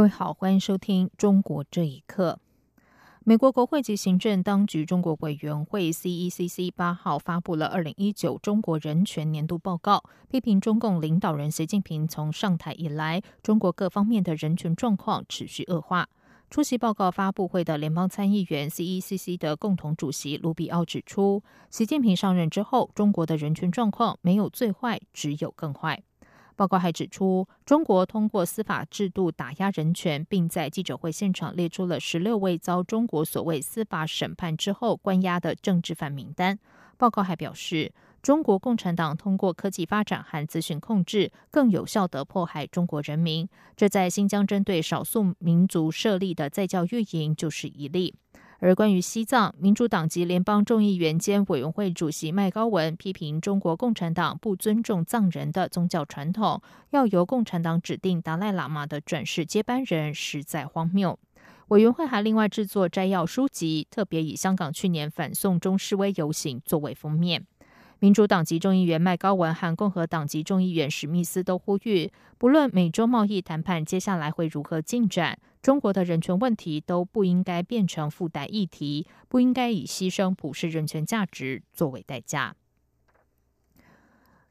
各位好，欢迎收听《中国这一刻》。美国国会及行政当局中国委员会 （CECC） 八号发布了二零一九中国人权年度报告，批评中共领导人习近平从上台以来，中国各方面的人权状况持续恶化。出席报告发布会的联邦参议员 （CECC） 的共同主席卢比奥指出，习近平上任之后，中国的人权状况没有最坏，只有更坏。报告还指出，中国通过司法制度打压人权，并在记者会现场列出了十六位遭中国所谓司法审判之后关押的政治犯名单。报告还表示，中国共产党通过科技发展和资讯控制，更有效地迫害中国人民。这在新疆针对少数民族设立的在教育营就是一例。而关于西藏，民主党籍联邦众议员兼委员会主席麦高文批评中国共产党不尊重藏人的宗教传统，要由共产党指定达赖喇嘛的转世接班人，实在荒谬。委员会还另外制作摘要书籍，特别以香港去年反送中示威游行作为封面。民主党籍众议员麦高文和共和党籍众议员史密斯都呼吁，不论美洲贸易谈判接下来会如何进展，中国的人权问题都不应该变成附带议题，不应该以牺牲普世人权价值作为代价。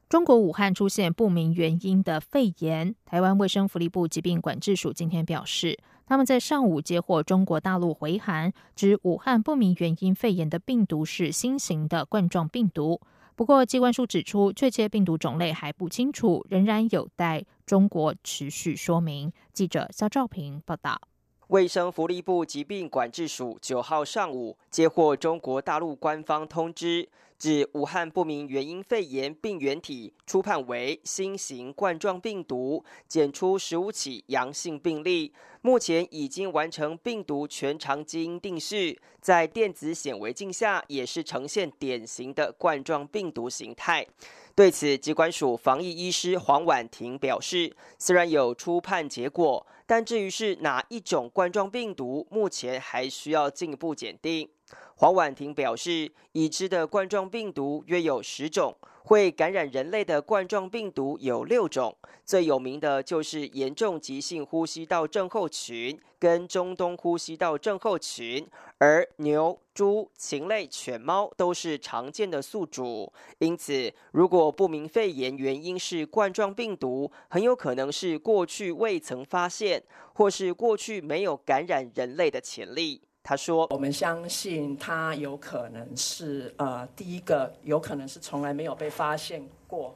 中国武汉出现不明原因的肺炎，台湾卫生福利部疾病管制署今天表示，他们在上午接获中国大陆回函，指武汉不明原因肺炎的病毒是新型的冠状病毒。不过，机关署指出，确切病毒种类还不清楚，仍然有待中国持续说明。记者肖兆平报道。卫生福利部疾病管制署九号上午接获中国大陆官方通知，指武汉不明原因肺炎病原体初判为新型冠状病毒，检出十五起阳性病例。目前已经完成病毒全长基因定序，在电子显微镜下也是呈现典型的冠状病毒形态。对此，疾管署防疫医师黄婉婷表示，虽然有初判结果，但至于是哪一种冠状病毒，目前还需要进一步检定。黄婉婷表示，已知的冠状病毒约有十种。会感染人类的冠状病毒有六种，最有名的就是严重急性呼吸道症候群跟中东呼吸道症候群，而牛、猪、禽类、犬猫都是常见的宿主。因此，如果不明肺炎原因是冠状病毒，很有可能是过去未曾发现，或是过去没有感染人类的潜力。他说：“我们相信他有可能是呃，第一个有可能是从来没有被发现过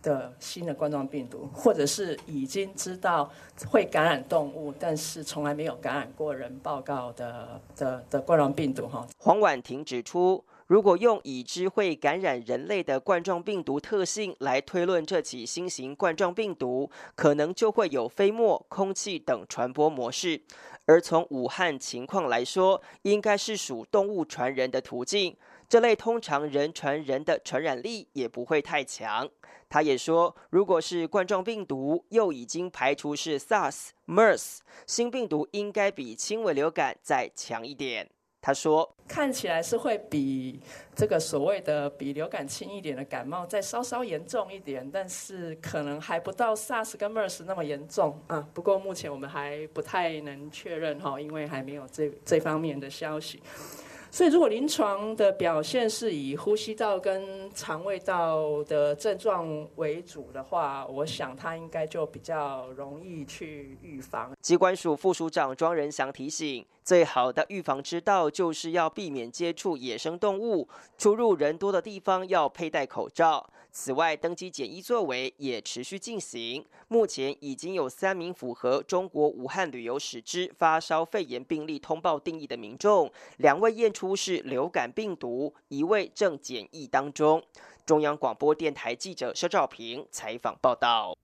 的新的冠状病毒，或者是已经知道会感染动物，但是从来没有感染过人报告的的的冠状病毒。”哈，黄婉婷指出。如果用已知会感染人类的冠状病毒特性来推论这起新型冠状病毒，可能就会有飞沫、空气等传播模式。而从武汉情况来说，应该是属动物传人的途径。这类通常人传人的传染力也不会太强。他也说，如果是冠状病毒，又已经排除是 SARS、MERS 新病毒，应该比轻微流感再强一点。他说：“看起来是会比这个所谓的比流感轻一点的感冒再稍稍严重一点，但是可能还不到 SARS 跟 MERS 那么严重啊。不过目前我们还不太能确认哈，因为还没有这这方面的消息。”所以，如果临床的表现是以呼吸道跟肠胃道的症状为主的话，我想它应该就比较容易去预防。机关署副署长庄仁祥提醒，最好的预防之道就是要避免接触野生动物，出入人多的地方要佩戴口罩。此外，登机检疫作为也持续进行。目前已经有三名符合中国武汉旅游史之发烧肺炎病例通报定义的民众，两位验出是流感病毒，一位正检疫当中。中央广播电台记者肖兆平采访报道。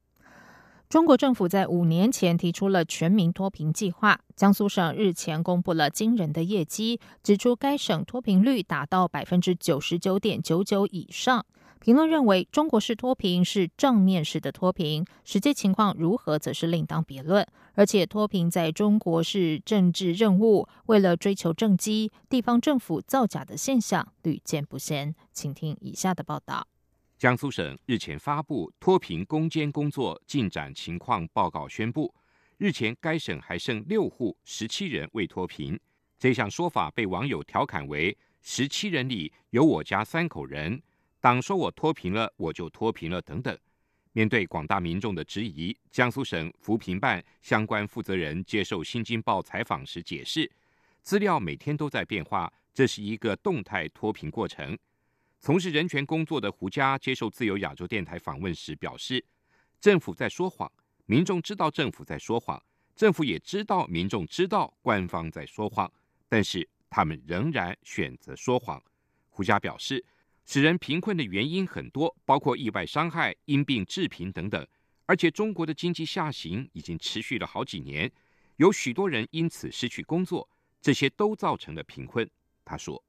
中国政府在五年前提出了全民脱贫计划。江苏省日前公布了惊人的业绩，指出该省脱贫率达到百分之九十九点九九以上。评论认为，中国式脱贫是账面式的脱贫，实际情况如何则是另当别论。而且，脱贫在中国是政治任务，为了追求政绩，地方政府造假的现象屡见不鲜。请听以下的报道。江苏省日前发布脱贫攻坚工作进展情况报告，宣布，日前该省还剩六户十七人未脱贫。这项说法被网友调侃为“十七人里有我家三口人”，党说我脱贫了，我就脱贫了等等。面对广大民众的质疑，江苏省扶贫办相关负责人接受《新京报》采访时解释，资料每天都在变化，这是一个动态脱贫过程。从事人权工作的胡佳接受自由亚洲电台访问时表示：“政府在说谎，民众知道政府在说谎，政府也知道民众知道官方在说谎，但是他们仍然选择说谎。”胡佳表示，使人贫困的原因很多，包括意外伤害、因病致贫等等，而且中国的经济下行已经持续了好几年，有许多人因此失去工作，这些都造成了贫困。他说。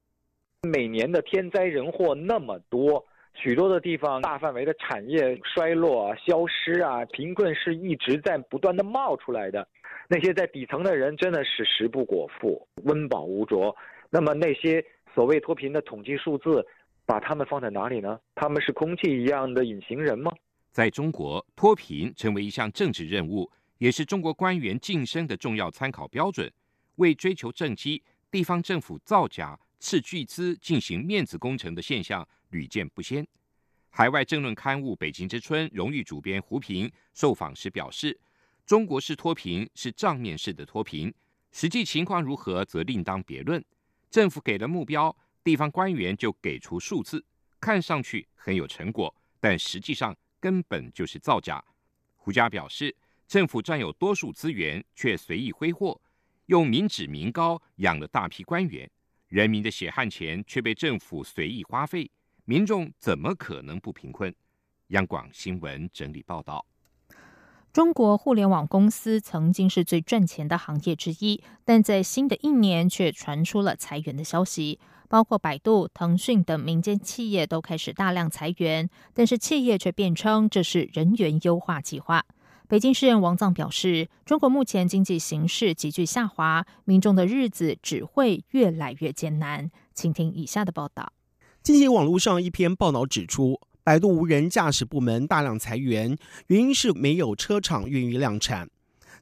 每年的天灾人祸那么多，许多的地方大范围的产业衰落啊、消失啊，贫困是一直在不断的冒出来的。那些在底层的人真的是食不果腹、温饱无着。那么那些所谓脱贫的统计数字，把他们放在哪里呢？他们是空气一样的隐形人吗？在中国，脱贫成为一项政治任务，也是中国官员晋升的重要参考标准。为追求政绩，地方政府造假。斥巨资进行面子工程的现象屡见不鲜。海外政论刊物《北京之春》荣誉主编胡平受访时表示：“中国式脱贫是账面式的脱贫，实际情况如何则另当别论。政府给了目标，地方官员就给出数字，看上去很有成果，但实际上根本就是造假。”胡佳表示：“政府占有多数资源，却随意挥霍，用民脂民膏养了大批官员。”人民的血汗钱却被政府随意花费，民众怎么可能不贫困？央广新闻整理报道：中国互联网公司曾经是最赚钱的行业之一，但在新的一年却传出了裁员的消息，包括百度、腾讯等民间企业都开始大量裁员，但是企业却辩称这是人员优化计划。北京市人王藏表示，中国目前经济形势急剧下滑，民众的日子只会越来越艰难。请听以下的报道。近期网络上一篇报道指出，百度无人驾驶部门大量裁员，原因是没有车厂愿意量产。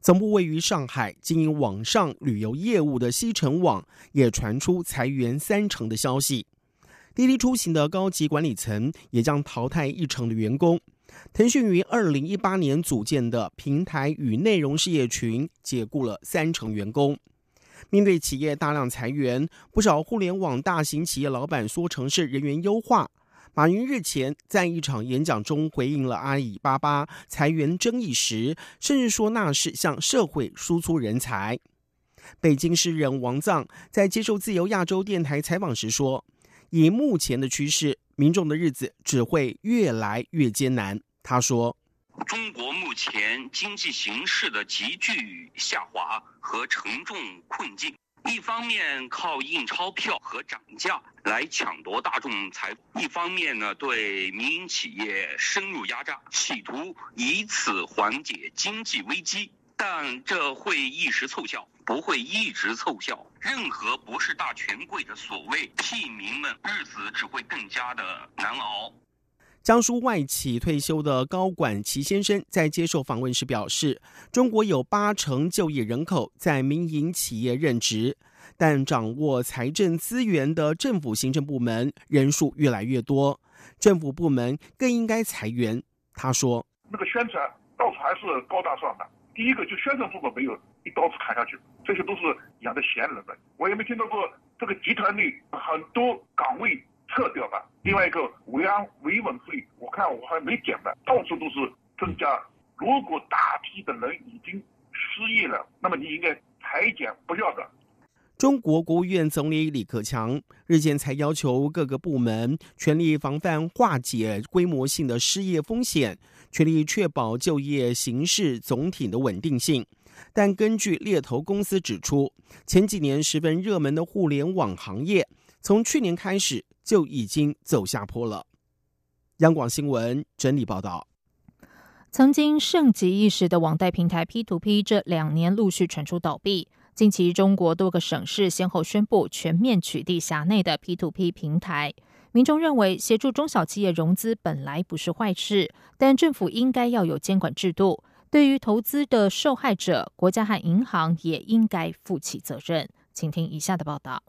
总部位于上海、经营网上旅游业务的西城网也传出裁员三成的消息。滴滴出行的高级管理层也将淘汰一成的员工。腾讯于二零一八年组建的平台与内容事业群解雇了三成员工。面对企业大量裁员，不少互联网大型企业老板说成是人员优化。马云日前在一场演讲中回应了阿里巴巴裁员争议时，甚至说那是向社会输出人才。北京诗人王藏在接受自由亚洲电台采访时说：“以目前的趋势。”民众的日子只会越来越艰难。他说：“中国目前经济形势的急剧下滑和沉重困境，一方面靠印钞票和涨价来抢夺大众财富，一方面呢对民营企业深入压榨，企图以此缓解经济危机。但这会一时凑效。”不会一直凑效，任何不是大权贵的所谓屁民们，日子只会更加的难熬。江苏外企退休的高管齐先生在接受访问时表示，中国有八成就业人口在民营企业任职，但掌握财政资源的政府行政部门人数越来越多，政府部门更应该裁员。他说：“那个宣传到处还是高大上的，第一个就宣传部门没有一刀子砍下去。”这些都是养的闲人们，我也没听到过这个集团里很多岗位撤掉吧。另外一个维安维稳费，我看我还没减吧，到处都是增加。如果大批的人已经失业了，那么你应该裁减不要的。中国国务院总理李克强日前才要求各个部门全力防范化解规模性的失业风险，全力确保就业形势总体的稳定性。但根据猎头公司指出，前几年十分热门的互联网行业，从去年开始就已经走下坡了。央广新闻整理报道。曾经盛极一时的网贷平台 P2P，这两年陆续传出倒闭。近期，中国多个省市先后宣布全面取缔辖内的 P2P 平台。民众认为，协助中小企业融资本来不是坏事，但政府应该要有监管制度。对于投资的受害者，国家和银行也应该负起责任。请听以下的报道。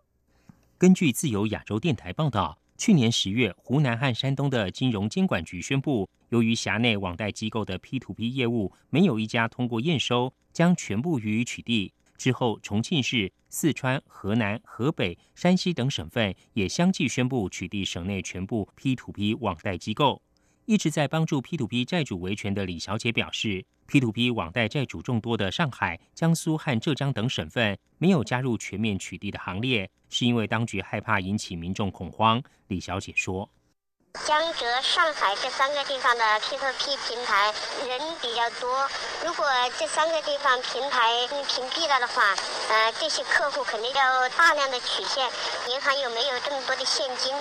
根据自由亚洲电台报道。去年十月，湖南和山东的金融监管局宣布，由于辖内网贷机构的 P2P 业务没有一家通过验收，将全部予以取缔。之后，重庆市、四川、河南、河北、山西等省份也相继宣布取缔省内全部 P2P 网贷机构。一直在帮助 P2P 债主维权的李小姐表示，P2P 网贷债主众多的上海、江苏和浙江等省份没有加入全面取缔的行列。是因为当局害怕引起民众恐慌，李小姐说。江浙、上海这三个地方的 P2P 平台人比较多，如果这三个地方平台屏蔽了的话，呃，这些客户肯定要大量的取现，银行又没有这么多的现金，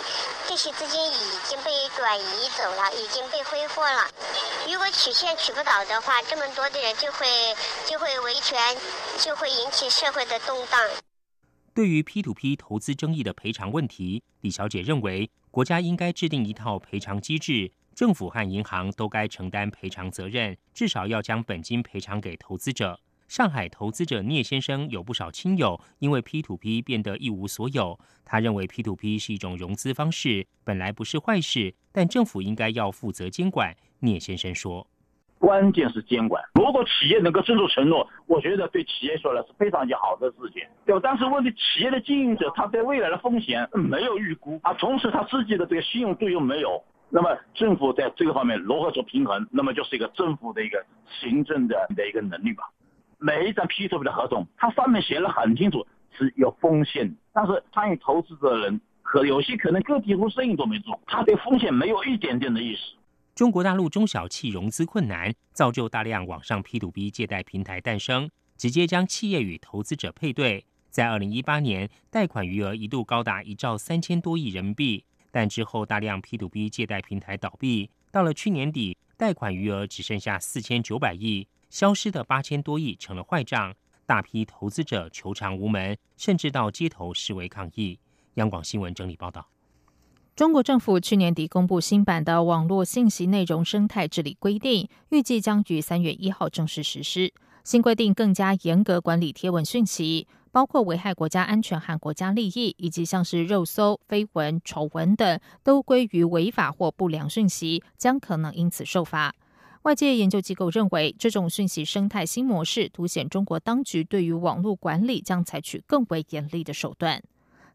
这些资金已经被转移走了，已经被挥霍了。如果取现取不到的话，这么多的人就会就会维权，就会引起社会的动荡。对于 P2P 投资争议的赔偿问题，李小姐认为，国家应该制定一套赔偿机制，政府和银行都该承担赔偿责任，至少要将本金赔偿给投资者。上海投资者聂先生有不少亲友因为 P2P 变得一无所有，他认为 P2P 是一种融资方式，本来不是坏事，但政府应该要负责监管。聂先生说。关键是监管。如果企业能够遵守承诺，我觉得对企业说来是非常之好的事情，对吧？但是问题，企业的经营者他对未来的风险没有预估啊，同时他自己的这个信用度又没有，那么政府在这个方面如何做平衡？那么就是一个政府的一个行政的的一个能力吧。每一张 P2P 的合同，它上面写了很清楚是有风险，但是参与投资的人可有些可能个体户生意都没做，他对风险没有一点点的意识。中国大陆中小企融资困难，造就大量网上 P2P 借贷平台诞生，直接将企业与投资者配对。在二零一八年，贷款余额一度高达一兆三千多亿人民币，但之后大量 P2P 借贷平台倒闭，到了去年底，贷款余额只剩下四千九百亿，消失的八千多亿成了坏账，大批投资者求偿无门，甚至到街头示威抗议。央广新闻整理报道。中国政府去年底公布新版的网络信息内容生态治理规定，预计将于三月一号正式实施。新规定更加严格管理贴文讯息，包括危害国家安全和国家利益，以及像是肉搜、绯闻、丑闻等，都归于违法或不良讯息，将可能因此受罚。外界研究机构认为，这种讯息生态新模式凸显中国当局对于网络管理将采取更为严厉的手段。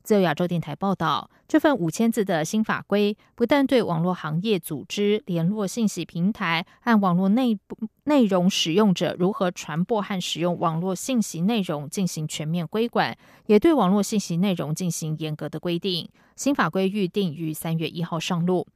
自由亚洲电台报道，这份五千字的新法规不但对网络行业组织、联络信息平台和网络内部内容使用者如何传播和使用网络信息内容进行全面规管，也对网络信息内容进行严格的规定。新法规预定于三月一号上路。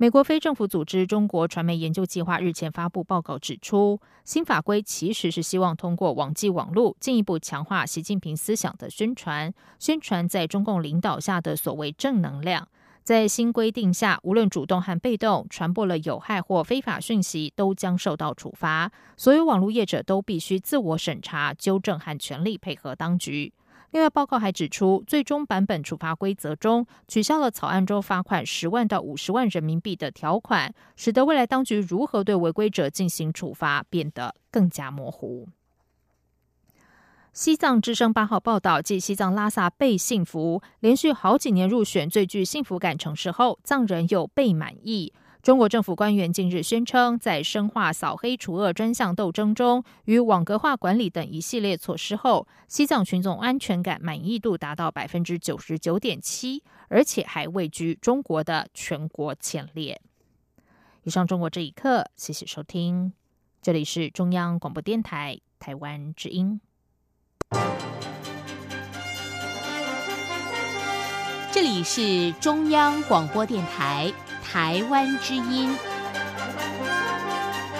美国非政府组织中国传媒研究计划日前发布报告指出，新法规其实是希望通过网际网络进一步强化习近平思想的宣传，宣传在中共领导下的所谓正能量。在新规定下，无论主动和被动传播了有害或非法讯息，都将受到处罚。所有网络业者都必须自我审查、纠正和全力配合当局。另外，报告还指出，最终版本处罚规则中取消了草案中罚款十万到五十万人民币的条款，使得未来当局如何对违规者进行处罚变得更加模糊。西藏之声八号报道，继西藏拉萨被幸福连续好几年入选最具幸福感城市后，藏人又被满意。中国政府官员近日宣称，在深化扫黑除恶专项斗争中与网格化管理等一系列措施后，西藏群众安全感满意度达到百分之九十九点七，而且还位居中国的全国前列。以上，中国这一刻，谢谢收听，这里是中央广播电台台湾之音，这里是中央广播电台。台湾之音。